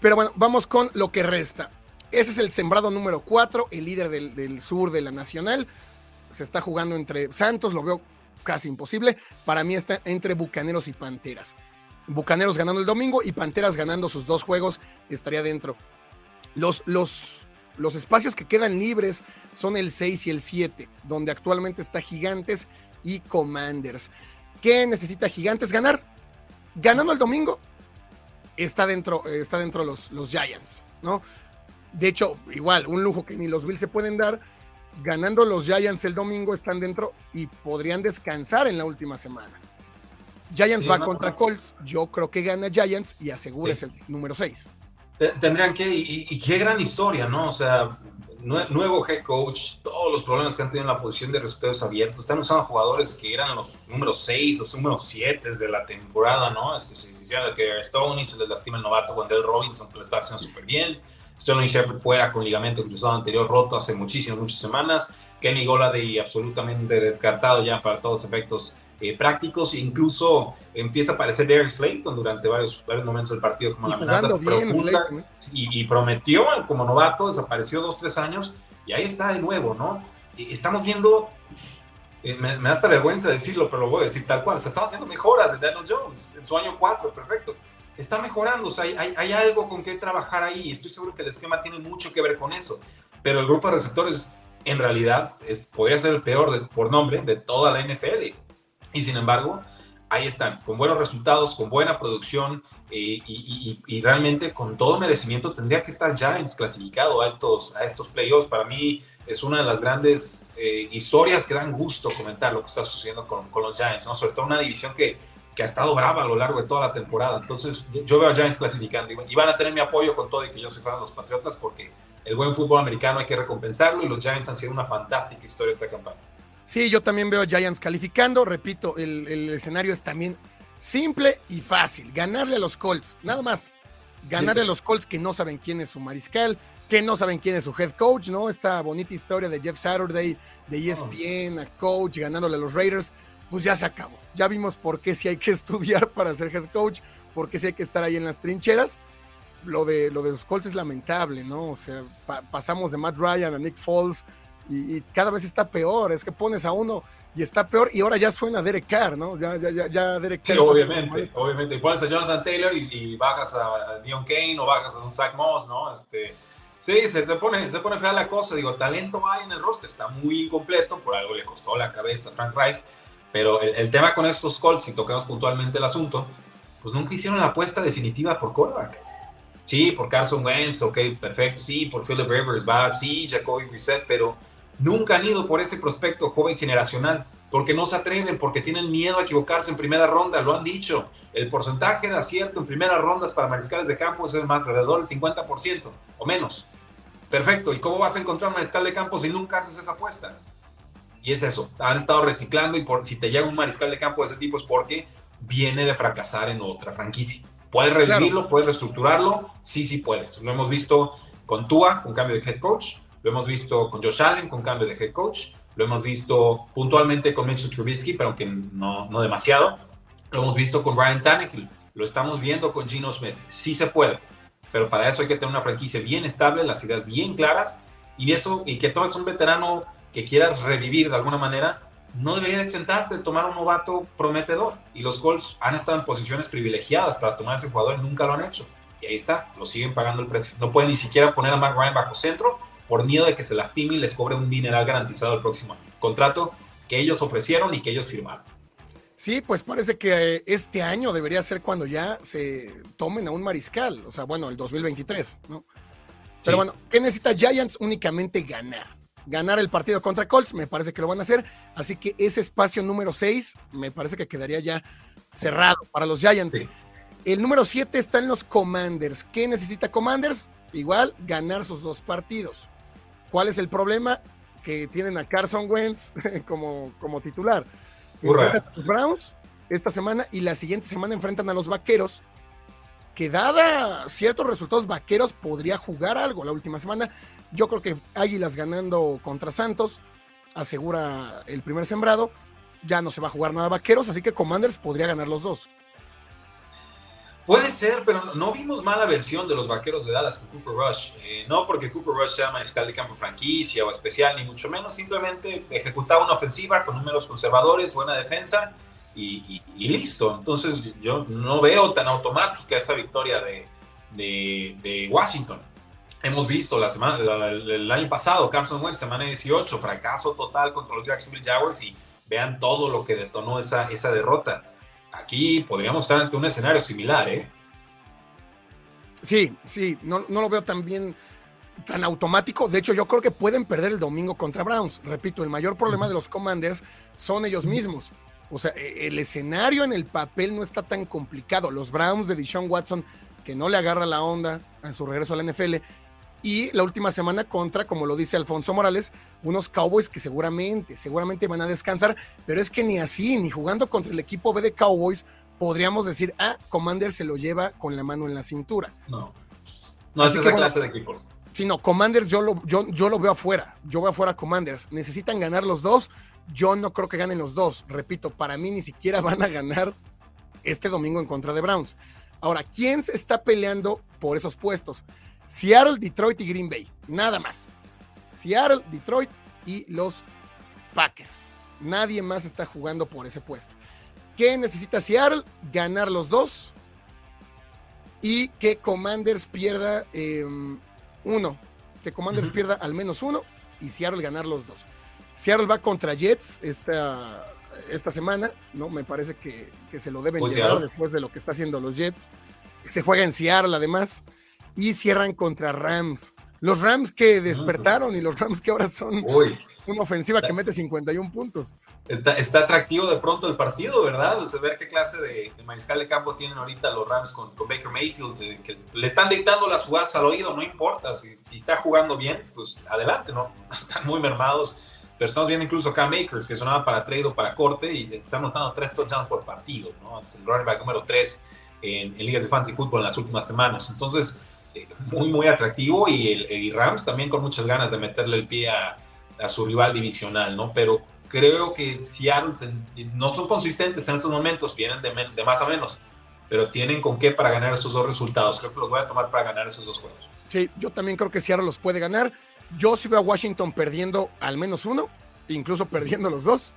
Pero bueno, vamos con lo que resta. Ese es el sembrado número 4, el líder del, sur de la Nacional. Se está jugando entre Santos, lo veo casi imposible. Para mí está entre Bucaneros y Panteras. Bucaneros ganando el domingo y Panteras ganando sus dos juegos estaría dentro. Los, los, los espacios que quedan libres son el 6 y el 7, donde actualmente está Gigantes y Commanders. ¿Qué necesita Gigantes ganar? Ganando el domingo, está dentro, está dentro los, los Giants, ¿no? De hecho, igual, un lujo que ni los Bills se pueden dar. Ganando los Giants el domingo están dentro y podrían descansar en la última semana. Giants va contra Colts. Yo creo que gana Giants y asegura el número 6. Tendrían que, y, qué gran historia, ¿no? O sea, nuevo head coach, todos los problemas que han tenido en la posición de resultados abiertos. Están usando jugadores que eran los números 6, los números 7 de la temporada, ¿no? Este, se decía que Stoney se les lastima el novato Wendell Robinson, que lo está haciendo súper bien. Sterling Shepard fuera con ligamento cruzado anterior roto hace muchísimas, muchas semanas. Kenny Golady absolutamente descartado ya para todos efectos eh, prácticos, incluso empieza a aparecer Derek Slayton durante varios, varios momentos del partido como la amenaza profunda ¿eh? y, prometió como novato, desapareció dos, tres años y ahí está de nuevo, ¿no? estamos viendo, eh, me, da hasta vergüenza decirlo, pero lo voy a decir tal cual, estamos viendo mejoras de Daniel Jones en su año 4, perfecto. Está mejorando, o sea, hay, hay, algo con que trabajar ahí. Estoy seguro que el esquema tiene mucho que ver con eso. Pero el grupo de receptores, en realidad, es, podría ser el peor por nombre de toda la NFL y sin embargo, ahí están, con buenos resultados, con buena producción eh, y, realmente con todo merecimiento tendría que estar Giants clasificado a estos, a estos playoffs. Para mí es una de las grandes eh, historias que dan gusto comentar lo que está sucediendo con, con, los Giants, ¿no? sobre todo una división que, que ha estado brava a lo largo de toda la temporada. Entonces yo veo a Giants clasificando y van a tener mi apoyo con todo y que yo soy fan de los Patriotas porque el buen fútbol americano hay que recompensarlo y los Giants han sido una fantástica historia esta campaña. Sí, yo también veo a Giants calificando. Repito, el, escenario es también simple y fácil. Ganarle a los Colts, nada más. Ganarle a los Colts que no saben quién es su mariscal, que no saben quién es su head coach, ¿no? Esta bonita historia de Jeff Saturday, de ESPN, a coach, ganándole a los Raiders, pues ya se acabó. Ya vimos por qué si hay que estudiar para ser head coach, por qué si hay que estar ahí en las trincheras. Lo de, lo de los Colts es lamentable, ¿no? O sea, pasamos de Matt Ryan a Nick Foles y, cada vez está peor. Es que pones a uno y está peor y ahora ya suena Derek Carr, ¿no? Ya, ya, ya, ya Derek Carr. Sí, obviamente, obviamente. Pones a Jonathan Taylor y, bajas a Dion Kane o bajas a un Zach Moss, ¿no? Este, sí, se te pone, se pone fea la cosa. Digo, talento hay en el roster, está muy incompleto, por algo le costó la cabeza a Frank Reich. Pero el, tema con estos Colts, si tocamos puntualmente el asunto, pues nunca hicieron la apuesta definitiva por quarterback. Sí, por Carson Wentz, ok, perfecto. Sí, por Philip Rivers, va, sí, Jacoby Brissett, pero nunca han ido por ese prospecto joven generacional, porque no se atreven, porque tienen miedo a equivocarse en primera ronda, lo han dicho. El porcentaje de acierto en primeras rondas para mariscales de campo es más alrededor del 50% o menos. Perfecto, ¿y cómo vas a encontrar un mariscal de campo si nunca haces esa apuesta? Y es eso, han estado reciclando y por, si te llega un mariscal de campo de ese tipo es porque viene de fracasar en otra franquicia. ¿Puedes revivirlo? ¿Puedes reestructurarlo? Sí, sí puedes. Lo hemos visto con Tua, con cambio de head coach. Lo hemos visto con Josh Allen, con cambio de head coach. Lo hemos visto puntualmente con Mitchell Trubisky, pero aunque no, no demasiado. Lo hemos visto con Ryan Tannehill. Lo estamos viendo con Gino Smith. Sí se puede, pero para eso hay que tener una franquicia bien estable, las ideas bien claras y eso y que tomes un veterano que quieras revivir de alguna manera, no debería exentarte de tomar un novato prometedor. Y los Colts han estado en posiciones privilegiadas para tomar a ese jugador y nunca lo han hecho. Y ahí está, lo siguen pagando el precio. No pueden ni siquiera poner a Mark Ryan bajo centro por miedo de que se lastime y les cobre un dineral garantizado el próximo año. Contrato que ellos ofrecieron y que ellos firmaron. Sí, pues parece que eh, este año debería ser cuando ya se tomen a un mariscal, o sea, bueno, el 2023, ¿no? Pero bueno, ¿qué necesita Giants? Únicamente ganar. Ganar el partido contra Colts, me parece que lo van a hacer. Así que ese espacio número 6 me parece que quedaría ya cerrado para los Giants. El número 7 está en los Commanders. ¿Qué necesita Commanders? Igual ganar sus dos partidos. ¿Cuál es el problema? Que tienen a Carson Wentz como, como titular. Enfrentan a los Browns esta semana y la siguiente semana enfrentan a los Vaqueros, que dada ciertos resultados vaqueros podría jugar algo la última semana. Yo creo que Águilas ganando contra Santos asegura el primer sembrado. Ya no se va a jugar nada vaqueros, así que Commanders podría ganar los dos. Puede ser, pero no vimos mala versión de los vaqueros de Dallas con Cooper Rush. Eh, no porque Cooper Rush sea mariscal de campo franquicia o especial, ni mucho menos. Simplemente ejecutaba una ofensiva con números conservadores, buena defensa y, listo. Entonces yo no veo tan automática esa victoria de, Washington. Hemos visto la semana, el, año pasado, Carson Wentz, semana 18, fracaso total contra los Jacksonville Jaguars y vean todo lo que detonó esa, esa derrota aquí podríamos estar ante un escenario similar, ¿eh? Sí, sí, no, lo veo tan bien, tan automático. De hecho, yo creo que pueden perder el domingo contra Browns. Repito, el mayor problema de los Commanders son ellos mismos. O sea, e, el escenario en el papel no está tan complicado. Los Browns de Deshaun Watson, que no le agarra la onda en su regreso a la NFL, y la última semana contra, como lo dice Alfonso Morales, unos Cowboys que seguramente, seguramente van a descansar, pero es que ni así, ni jugando contra el equipo B de Cowboys, podríamos decir, ah, Commander se lo lleva con la mano en la cintura. No, no es esa clase de equipo. Sí, no, Commanders yo lo, yo, yo lo veo afuera, yo veo afuera Commanders. Necesitan ganar los dos, yo no creo que ganen los dos. Repito, para mí ni siquiera van a ganar este domingo en contra de Browns. Ahora, ¿quién se está peleando por esos puestos? Seattle, Detroit y Green Bay. Nada más. Seattle, Detroit y los Packers. Nadie más está jugando por ese puesto. ¿Qué necesita Seattle? Ganar los dos. Y que Commanders pierda em, uno. Que Commanders pierda al menos uno. Y Seattle ganar los dos. Seattle va contra Jets esta, esta semana. ¿no? Me parece que, se lo deben pues llevar después de lo que está haciendo los Jets. Se juega en Seattle además y cierran contra Rams. Los Rams que despertaron y los Rams que ahora son una ofensiva que mete 51 puntos. Está, está atractivo de pronto el partido, ¿verdad? O ver qué clase de, mariscal de campo tienen ahorita los Rams con, Baker Mayfield, que le están dictando las jugadas al oído, no importa. Si, si, está jugando bien, pues adelante, ¿no? Están muy mermados. Pero estamos viendo incluso Cam Makers, que sonaba para trade o para corte, y están notando tres touchdowns por partido, ¿no? Es el running back número 3 en, en ligas de fantasy fútbol en las últimas semanas. Entonces, muy, muy atractivo y, el, Rams también con muchas ganas de meterle el pie a, su rival divisional, ¿no? Pero creo que Seattle no son consistentes en estos momentos, vienen de, más a menos, pero tienen con qué para ganar esos dos resultados. Creo que los voy a tomar para ganar esos dos juegos. Sí, yo también creo que Seattle los puede ganar. Yo sí veo a Washington perdiendo al menos uno, incluso perdiendo los dos.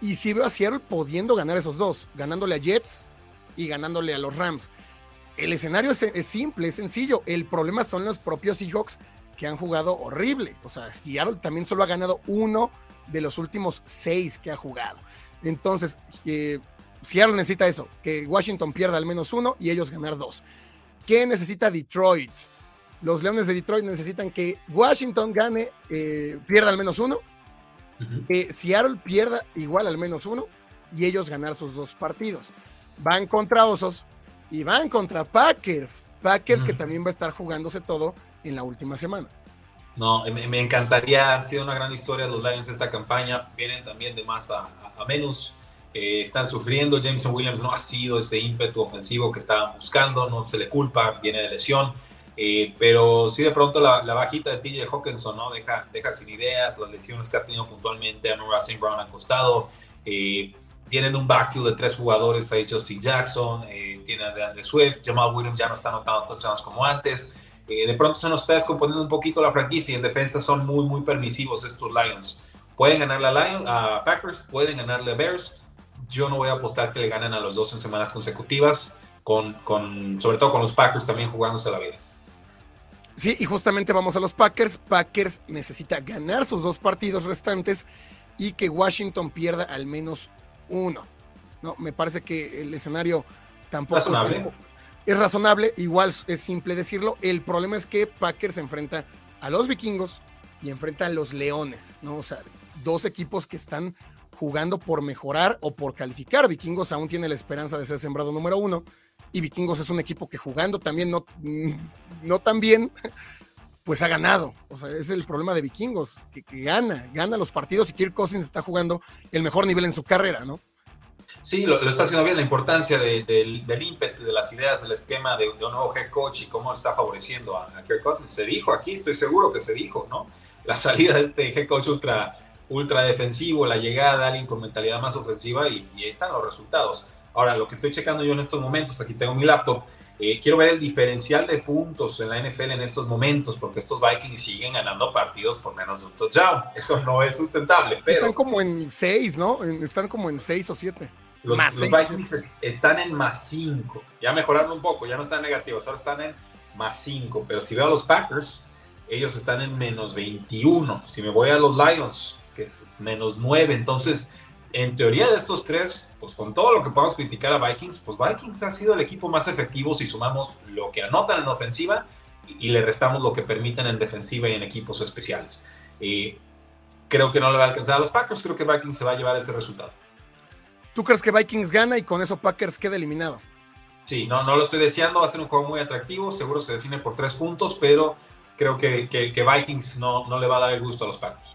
Y sí veo a Seattle pudiendo ganar esos dos, ganándole a Jets y ganándole a los Rams el escenario es, simple, es sencillo. El problema son los propios Seahawks que han jugado horrible. O sea, Seattle también solo ha ganado uno de los últimos seis que ha jugado. Entonces, eh, Seattle necesita eso, que Washington pierda al menos uno y ellos ganar dos. ¿Qué necesita Detroit? Los Leones de Detroit necesitan que Washington gane, eh, pierda al menos uno, que Seattle pierda igual al menos uno y ellos ganar sus dos partidos. Van contra Osos, y van contra Packers. Packers que también va a estar jugándose todo en la última semana. No, me, encantaría, ha sido una gran historia los Lions esta campaña, vienen también de más a, menos, eh, están sufriendo, Jameson Williams no ha sido ese ímpetu ofensivo que estaban buscando, no se le culpa, viene de lesión, eh, pero sí de pronto la, bajita de TJ Hawkinson ¿no? deja, deja sin ideas, las lesiones que ha tenido puntualmente a St. Brown han costado, eh, tienen un backfield de tres jugadores, ahí Justin Jackson, eh, tienen de Andre Swift, Jamal Williams ya no está anotando touchdowns como antes. Eh, de pronto se nos está descomponiendo un poquito la franquicia y en defensa son muy, muy permisivos estos Lions. Pueden ganarle a, Lions, a Packers, pueden ganarle a Bears. Yo no voy a apostar que le ganen a los dos en semanas consecutivas, con, con, sobre todo con los Packers también jugándose la vida. Sí, y justamente vamos a los Packers. Packers necesita ganar sus dos partidos restantes y que Washington pierda al menos uno. No, me parece que el escenario tampoco Es, razonable, igual es simple decirlo. El problema es que Packers se enfrenta a los vikingos y enfrenta a los leones, ¿no? O sea, dos equipos que están jugando por mejorar o por calificar. Vikingos aún tiene la esperanza de ser sembrado número uno y Vikingos es un equipo que jugando también no, no tan bien, pues ha ganado. O sea, es el problema de Vikingos, que, gana, gana los partidos y Kirk Cousins está jugando el mejor nivel en su carrera, ¿no? Sí, lo, está haciendo bien. La importancia del, ímpetu, de las ideas, del esquema de, un nuevo head coach y cómo está favoreciendo a, Kirk Cousins. Se dijo aquí, estoy seguro que se dijo, ¿no? La salida de este head coach ultra, ultra defensivo, la llegada de alguien con mentalidad más ofensiva y, y ahí están los resultados. Ahora, lo que estoy checando yo en estos momentos, aquí tengo mi laptop, eh, quiero ver el diferencial de puntos en la NFL en estos momentos, porque estos Vikings siguen ganando partidos por menos de un touchdown. Eso no es sustentable. Están como en 6, ¿no? Están como en 6 o 7. Los, Vikings están en más 5. Ya mejorando un poco, ya no están negativos, ahora están en más 5. Pero si veo a los Packers, ellos están en menos 21. Si me voy a los Lions, que es menos 9. Entonces, en teoría de estos tres, pues con todo lo que podamos criticar a Vikings, pues Vikings ha sido el equipo más efectivo si sumamos lo que anotan en ofensiva y, le restamos lo que permiten en defensiva y en equipos especiales. creo que no le va a alcanzar a los Packers, creo que Vikings se va a llevar ese resultado. ¿Tú crees que Vikings gana y con eso Packers queda eliminado? Sí, no, no lo estoy deseando, va a ser un juego muy atractivo, seguro se define por tres puntos, pero creo que, que, Vikings no, no le va a dar el gusto a los Packers.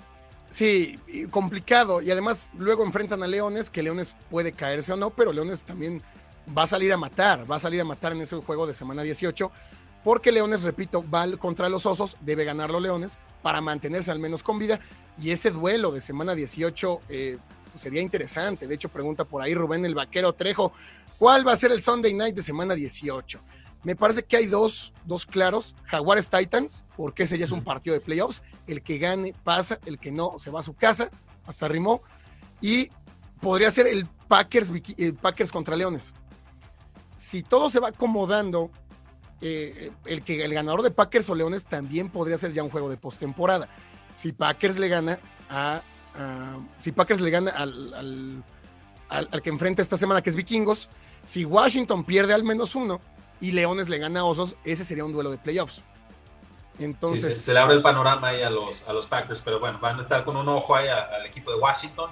Sí, complicado. Y además luego enfrentan a Leones, que Leones puede caerse o no, pero Leones también va a salir a matar, va a salir a matar en ese juego de semana 18, porque Leones, repito, va contra los Osos, debe ganar los Leones para mantenerse al menos con vida. Y ese duelo de semana 18 eh, sería interesante. De hecho, pregunta por ahí Rubén el Vaquero Trejo, ¿cuál va a ser el Sunday Night de semana 18? Me parece que hay dos, dos claros. Jaguares Titans, porque ese ya es un partido de playoffs. El que gane pasa, el que no se va a su casa. Hasta rimó. Y podría ser el Packers, Packers contra Leones. Si todo se va acomodando, eh, el, que, el ganador de Packers o Leones también podría ser ya un juego de postemporada. Si Packers le gana a, si Packers le gana al, al que enfrenta esta semana, que es Vikingos, si Washington pierde al menos uno, y Leones le gana a Osos, ese sería un duelo de playoffs. Entonces. se, le abre el panorama ahí a los, a los Packers, pero bueno, van a estar con un ojo ahí al equipo de Washington.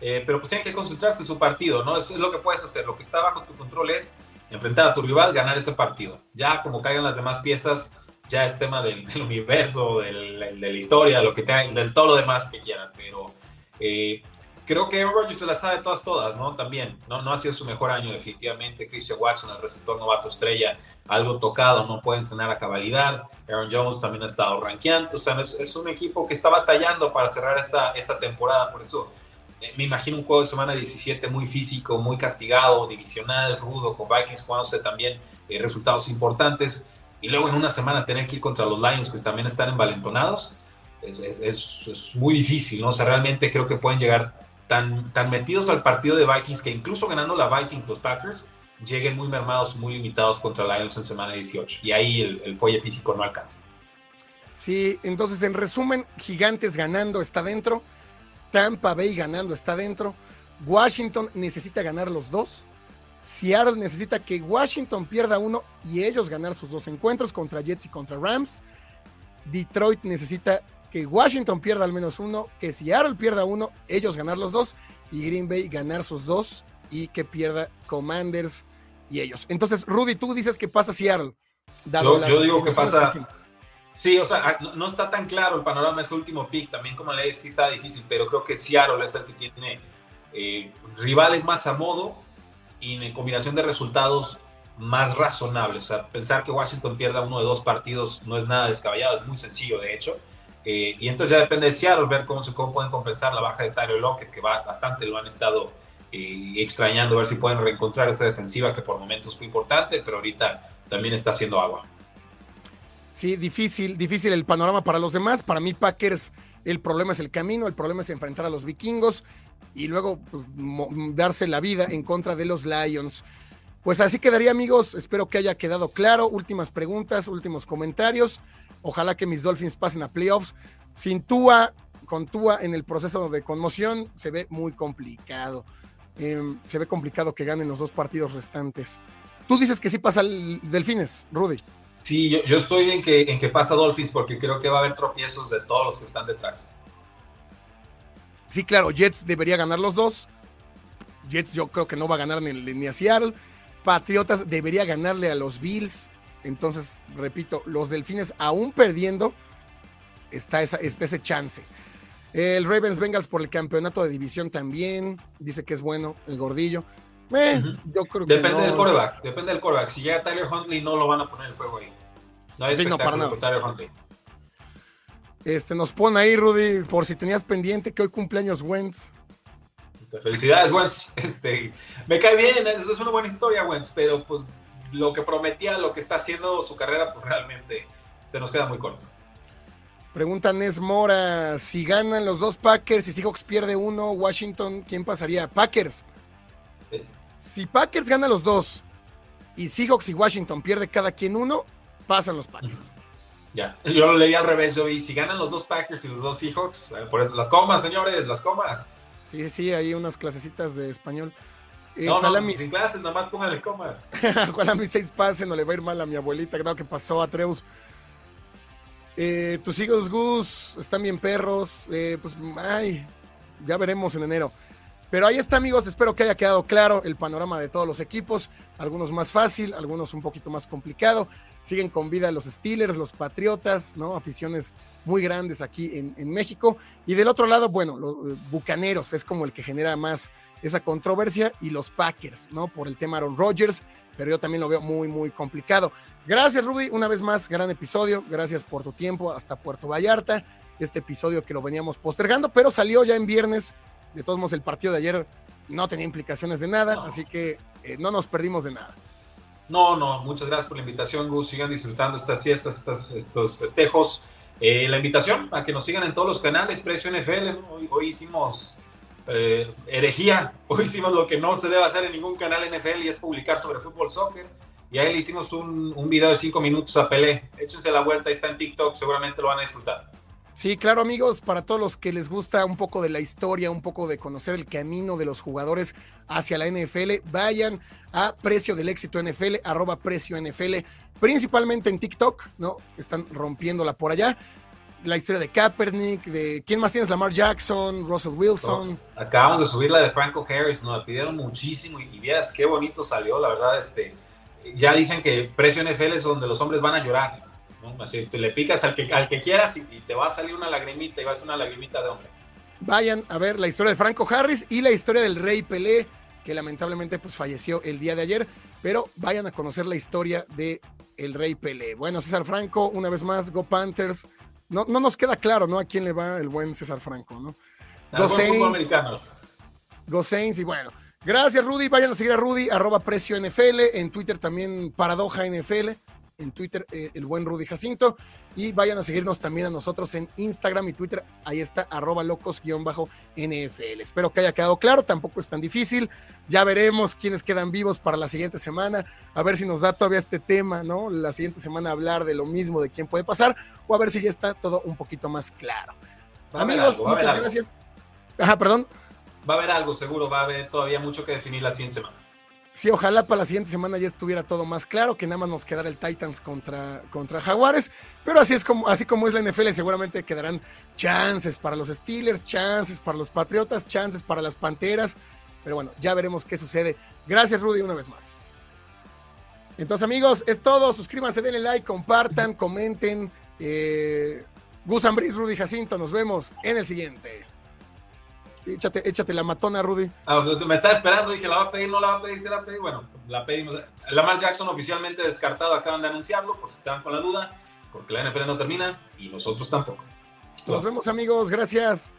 Eh, pero pues tienen que concentrarse en su partido, ¿no? Eso es lo que puedes hacer. Lo que está bajo tu control es enfrentar a tu rival, ganar ese partido. Ya como caigan las demás piezas, ya es tema del, universo, de la historia, lo que tengan, del todo lo demás que quieran. Pero eh, creo que Aaron Rodgers se la sabe todas, todas, ¿no? También, ¿no? No ha sido su mejor año, definitivamente. Christian Watson, el receptor novato estrella, algo tocado, no puede entrenar a cabalidad. Aaron Jones también ha estado rankeando. O sea, es, un equipo que está batallando para cerrar esta, esta temporada. Por eso eh, me imagino un juego de semana 17 muy físico, muy castigado, divisional, rudo, con Vikings jugándose también eh, resultados importantes. Y luego en una semana tener que ir contra los Lions, que también están envalentonados. Es, es, es, muy difícil, ¿no? O sea, realmente creo que pueden llegar tan, metidos al partido de Vikings que incluso ganando la Vikings, los Packers, lleguen muy mermados, muy limitados contra Lions en semana 18. Y ahí el, el fuelle físico no alcanza. Sí, entonces en resumen, Gigantes ganando está dentro, Tampa Bay ganando está dentro, Washington necesita ganar los dos, Seattle necesita que Washington pierda uno y ellos ganar sus dos encuentros contra Jets y contra Rams, Detroit necesita que Washington pierda al menos uno, que Seattle pierda uno, ellos ganar los dos y Green Bay ganar sus dos y que pierda Commanders y ellos. Entonces, Rudy, tú dices que pasa Seattle. yo, digo que pasa. Sí, o sea, ah, no, está tan claro el panorama ese último pick. También, como le sí está difícil, pero creo que Seattle es el que tiene eh, rivales más a modo y en combinación de resultados más razonables. O sea, pensar que Washington pierda uno de dos partidos no es nada descabellado, es muy sencillo, de hecho. Eh, y entonces ya depende de Seattle ver cómo, se, cómo pueden compensar la baja de Tyler Lockett, que va, bastante lo han estado eh, extrañando, ver si pueden reencontrar esa defensiva que por momentos fue importante, pero ahorita también está haciendo agua. Sí, difícil, difícil el panorama para los demás. Para mí, Packers, el problema es el camino, el problema es enfrentar a los vikingos y luego pues, darse la vida en contra de los Lions. Pues así quedaría, amigos. Espero que haya quedado claro. Últimas preguntas, últimos comentarios. Ojalá que mis Dolphins pasen a playoffs. Sin Tua, con Tua en el proceso de conmoción, se ve muy complicado. Em, se ve complicado que ganen los dos partidos restantes. Tú dices que sí pasa el Delfines, Rudy. Sí, yo, estoy en que, en que pasa Dolphins porque creo que va a haber tropiezos de todos los que están detrás. Sí, claro, Jets debería ganar los dos. Jets yo creo que no va a ganar ni, ni a Seattle. Patriotas debería ganarle a los Bills. Entonces, repito, los delfines aún perdiendo, está, esa, ese chance. El Ravens Bengals por el campeonato de división también, dice que es bueno, el gordillo. Eh, yo creo que depende del coreback, depende del coreback. Si llega Tyler Huntley, no lo van a poner el juego ahí. No hay sí, no, para nada. Tyler Huntley. Este, nos pone ahí, Rudy, por si tenías pendiente que hoy cumpleaños Wentz. Este, felicidades, Wentz. Este, me cae bien, eso es una buena historia, Wentz, pero pues lo que prometía, lo que está haciendo su carrera, pues realmente se nos queda muy corto. Pregunta Nes Mora, si ganan los dos Packers y Seahawks pierde uno, Washington, ¿quién pasaría? Packers. Si Packers gana los dos y Seahawks y Washington pierde cada quien uno, pasan los Packers. Ya, yo lo leí al revés, yo vi, si ganan los dos Packers y los dos Seahawks, por eso, las comas, señores, las comas. Sí, sí, hay unas clasecitas de español. Eh, no, no, mis... sin clases, nomás póngale comas. ojalá mis seis pasen, no le va a ir mal a mi abuelita, creo que pasó a Treus. Eh, tus hijos Gus están bien perros. Eh, pues, ay, ya veremos en enero. Pero ahí está, amigos. Espero que haya quedado claro el panorama de todos los equipos. Algunos más fácil, algunos un poquito más complicado. Siguen con vida los Steelers, los Patriotas, ¿no? Aficiones muy grandes aquí en, México. Y del otro lado, bueno, los eh, Bucaneros es como el que genera más esa controversia. Y los Packers, ¿no? Por el tema Aaron Rodgers. Pero yo también lo veo muy, muy complicado. Gracias, Rudy. Una vez más, gran episodio. Gracias por tu tiempo hasta Puerto Vallarta. Este episodio que lo veníamos postergando, pero salió ya en viernes de todos modos, el partido de ayer no tenía implicaciones de nada, así que eh, no nos perdimos de nada. No, no, muchas gracias por la invitación, Gus. Sigan disfrutando estas fiestas, estos festejos. Eh, la invitación a que nos sigan en todos los canales, Precio NFL. Hoy, hicimos eh, herejía, hoy hicimos lo que no se debe hacer en ningún canal NFL y es publicar sobre fútbol, soccer. Y ahí le hicimos un, un video de cinco minutos a Pelé. Échense la vuelta, está en TikTok, seguramente lo van a disfrutar. Sí, claro amigos, para todos los que les gusta un poco de la historia, un poco de conocer el camino de los jugadores hacia la NFL, vayan a Precio del Éxito NFL, arroba Precio NFL, principalmente en TikTok, ¿no? Están rompiéndola por allá. La historia de Kaepernick, de quién más tienes, Lamar Jackson, Russell Wilson. acabamos de subir la de Franco Harris, nos la pidieron muchísimo y, y qué bonito salió, la verdad, este, ya dicen que Precio NFL es donde los hombres van a llorar Así, tú le picas al que, al que quieras y, te va a salir una lagrimita y va a ser una lagrimita de hombre. Vayan a ver la historia de Franco Harris y la historia del Rey Pelé, que lamentablemente pues falleció el día de ayer, pero vayan a conocer la historia de el Rey Pelé. Bueno, César Franco, una vez más, Go Panthers. No, no nos queda claro, ¿no? A quién le va el buen César Franco, ¿no? Go Saints. Go Saints y bueno. Gracias, Rudy. Vayan a seguir a Rudy, arroba precio NFL. En Twitter también Paradoja NFL en Twitter, eh, el buen Rudy Jacinto. Y vayan a seguirnos también a nosotros en Instagram y Twitter. Ahí está, arroba locos-NFL. Espero que haya quedado claro, tampoco es tan difícil. Ya veremos quiénes quedan vivos para la siguiente semana. A ver si nos da todavía este tema, ¿no? La siguiente semana hablar de lo mismo, de quién puede pasar, o a ver si ya está todo un poquito más claro. Amigos, muchas gracias. Ajá, perdón. Va a haber algo, seguro, va a haber todavía mucho que definir la siguiente semana. Sí, ojalá para la siguiente semana ya estuviera todo más claro, que nada más nos quedara el Titans contra, contra Jaguares, pero así es como, así como es la NFL, seguramente quedarán chances para los Steelers, chances para los Patriotas, chances para las Panteras, pero bueno, ya veremos qué sucede. Gracias Rudy una vez más. Entonces amigos, es todo, suscríbanse, denle like, compartan, comenten. Eh, Gus Rudy Jacinto, nos vemos en el siguiente. Échate, échate la matona, Rudy. Ah, pues, me estaba esperando, dije, ¿la va a pedir? ¿No la va a pedir? ¿Se la va a pedir? Bueno, la pedimos. Lamar Jackson oficialmente descartado, acaban de anunciarlo, pues están con la duda, porque la NFL no termina y nosotros tampoco. Nos vemos, amigos. Gracias.